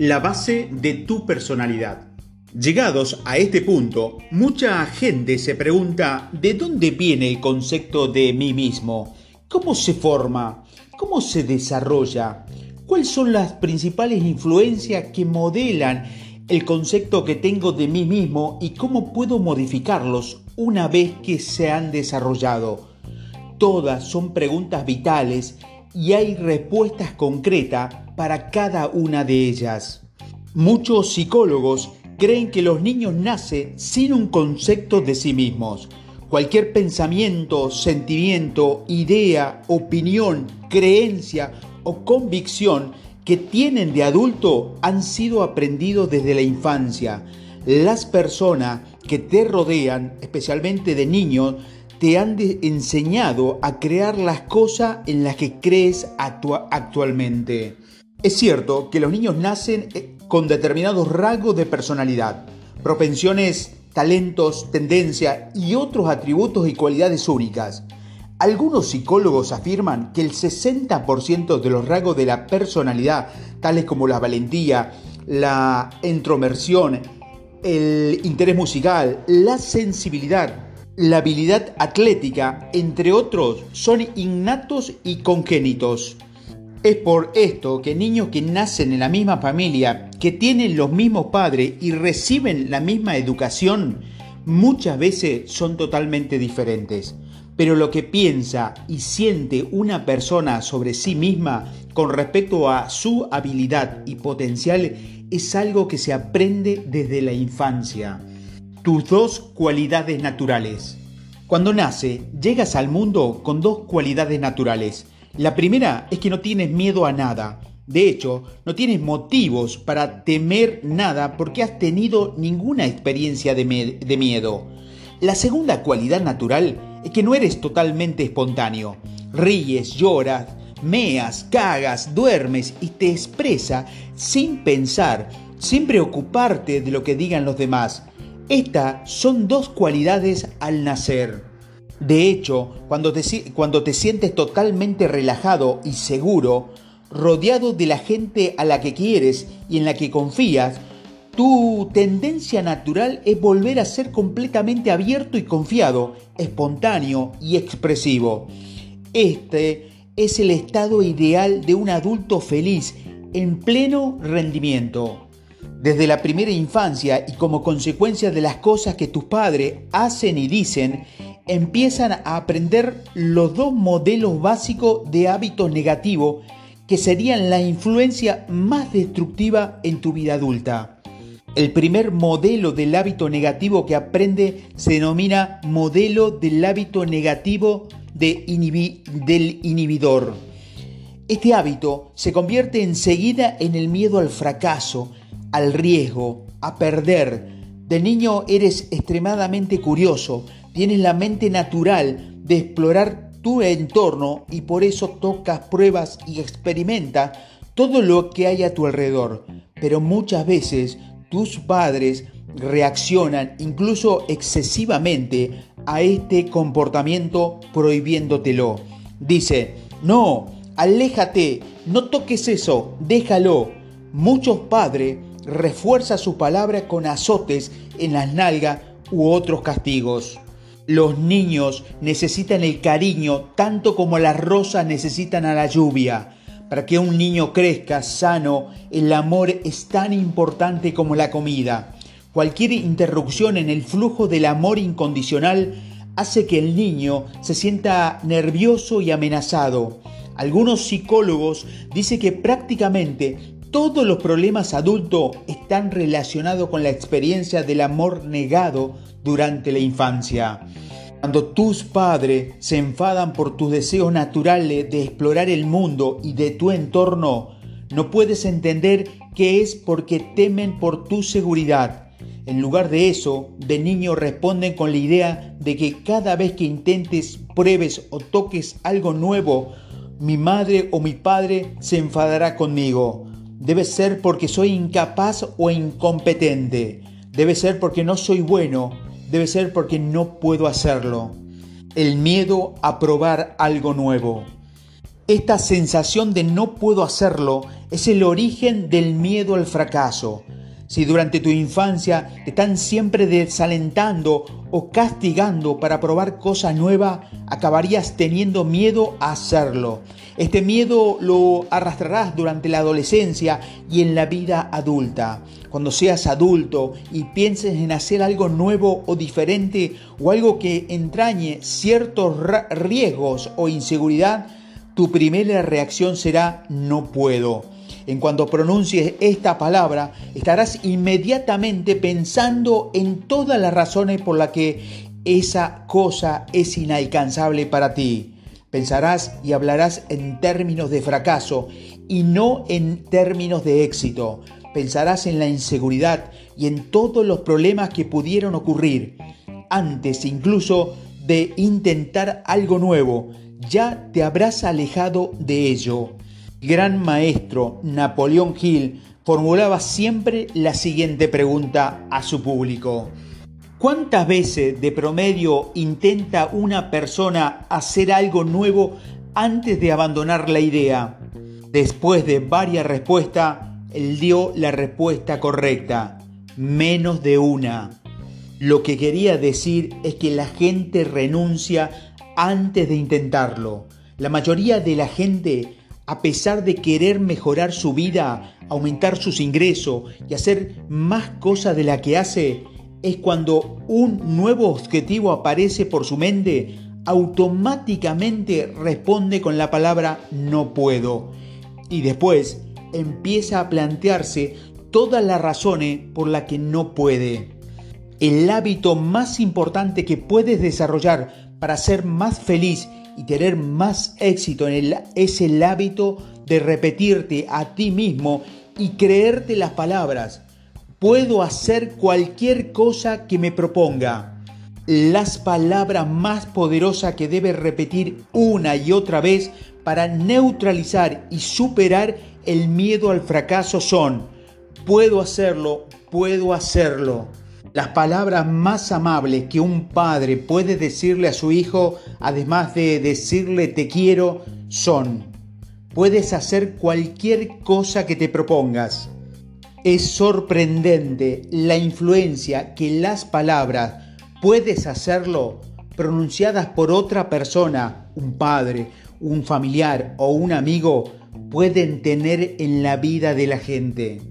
la base de tu personalidad. Llegados a este punto, mucha gente se pregunta de dónde viene el concepto de mí mismo, cómo se forma, cómo se desarrolla, cuáles son las principales influencias que modelan el concepto que tengo de mí mismo y cómo puedo modificarlos una vez que se han desarrollado. Todas son preguntas vitales y hay respuestas concretas para cada una de ellas. Muchos psicólogos creen que los niños nacen sin un concepto de sí mismos. Cualquier pensamiento, sentimiento, idea, opinión, creencia o convicción que tienen de adulto han sido aprendidos desde la infancia. Las personas que te rodean, especialmente de niños, te han enseñado a crear las cosas en las que crees actualmente. Es cierto que los niños nacen eh, con determinados rasgos de personalidad, propensiones, talentos, tendencias y otros atributos y cualidades únicas. Algunos psicólogos afirman que el 60% de los rasgos de la personalidad, tales como la valentía, la intromersión, el interés musical, la sensibilidad, la habilidad atlética, entre otros, son innatos y congénitos. Es por esto que niños que nacen en la misma familia, que tienen los mismos padres y reciben la misma educación, muchas veces son totalmente diferentes. Pero lo que piensa y siente una persona sobre sí misma con respecto a su habilidad y potencial es algo que se aprende desde la infancia. Tus dos cualidades naturales. Cuando nace, llegas al mundo con dos cualidades naturales la primera es que no tienes miedo a nada. De hecho, no tienes motivos para temer nada porque has tenido ninguna experiencia de, miedo. La segunda cualidad natural es que no eres totalmente espontáneo. Ríes, lloras, meas, cagas, duermes y te expresa sin pensar, sin preocuparte de lo que digan los demás. Estas son dos cualidades al nacer. De hecho, cuando te, cuando te sientes totalmente relajado y seguro, rodeado de la gente a la que quieres y en la que confías, tu tendencia natural es volver a ser completamente abierto y confiado, espontáneo y expresivo. Este es el estado ideal de un adulto feliz, en pleno rendimiento. Desde la primera infancia y como consecuencia de las cosas que tus padres hacen y dicen, empiezan a aprender los dos modelos básicos de hábitos negativos que serían la influencia más destructiva en tu vida adulta. El primer modelo del hábito negativo que aprende se denomina modelo del hábito negativo del inhibidor. Este hábito se convierte enseguida en el miedo al fracaso, al riesgo, a perder. De niño eres extremadamente curioso, tienes la mente natural de explorar tu entorno y por eso tocas pruebas y experimentas todo lo que hay a tu alrededor. Pero muchas veces tus padres reaccionan incluso excesivamente a este comportamiento prohibiéndotelo. Dice, no, aléjate, no toques eso, déjalo. Muchos padres refuerzan su palabra con azotes en las nalgas u otros castigos. Los niños necesitan el cariño tanto como las rosas necesitan a la lluvia. Para que un niño crezca sano, el amor es tan importante como la comida. Cualquier interrupción en el flujo del amor incondicional hace que el niño se sienta nervioso y amenazado. Algunos psicólogos dicen que prácticamente todos los problemas adultos están relacionados con la experiencia del amor negado durante la infancia. Cuando tus padres se enfadan por tus deseos naturales de explorar el mundo y de tu entorno, no puedes entender que es porque temen por tu seguridad. En lugar de eso, de niño responden con la idea de que cada vez que intentes, pruebes o toques algo nuevo, mi madre o mi padre se enfadará conmigo. Debe ser porque soy incapaz o incompetente. Debe ser porque no soy bueno debe ser porque no puedo hacerlo. El miedo a probar algo nuevo. Esta sensación de no puedo hacerlo es el origen del miedo al fracaso. Si durante tu infancia te están siempre desalentando o castigando para probar cosas nuevas, acabarías teniendo miedo a hacerlo. Este miedo lo arrastrarás durante la adolescencia y en la vida adulta. Cuando seas adulto y pienses en hacer algo nuevo o diferente o algo que entrañe ciertos riesgos o inseguridad, tu primera reacción será no puedo. En cuanto pronuncies esta palabra, estarás inmediatamente pensando en todas las razones por las que esa cosa es inalcanzable para ti. Pensarás y hablarás en términos de fracaso y no en términos de éxito. Pensarás en la inseguridad y en todos los problemas que pudieron ocurrir antes incluso de intentar algo nuevo. Ya te habrás alejado de ello gran maestro Napoleón Hill formulaba siempre la siguiente pregunta a su público. ¿Cuántas veces de promedio intenta una persona hacer algo nuevo antes de abandonar la idea? Después de varias respuestas, él dio la respuesta correcta, menos de una. Lo que quería decir es que la gente renuncia antes de intentarlo. La mayoría de la gente a pesar de querer mejorar su vida, aumentar sus ingresos y hacer más cosas de la que hace, es cuando un nuevo objetivo aparece por su mente, automáticamente responde con la palabra no puedo. Y después empieza a plantearse todas las razones por las que no puede. El hábito más importante que puedes desarrollar para ser más feliz y tener más éxito en el, es el hábito de repetirte a ti mismo y creerte las palabras. Puedo hacer cualquier cosa que me proponga. Las palabras más poderosas que debes repetir una y otra vez para neutralizar y superar el miedo al fracaso son, puedo hacerlo, puedo hacerlo. Las palabras más amables que un padre puede decirle a su hijo, además de decirle te quiero, son, puedes hacer cualquier cosa que te propongas. Es sorprendente la influencia que las palabras puedes hacerlo pronunciadas por otra persona, un padre, un familiar o un amigo, pueden tener en la vida de la gente.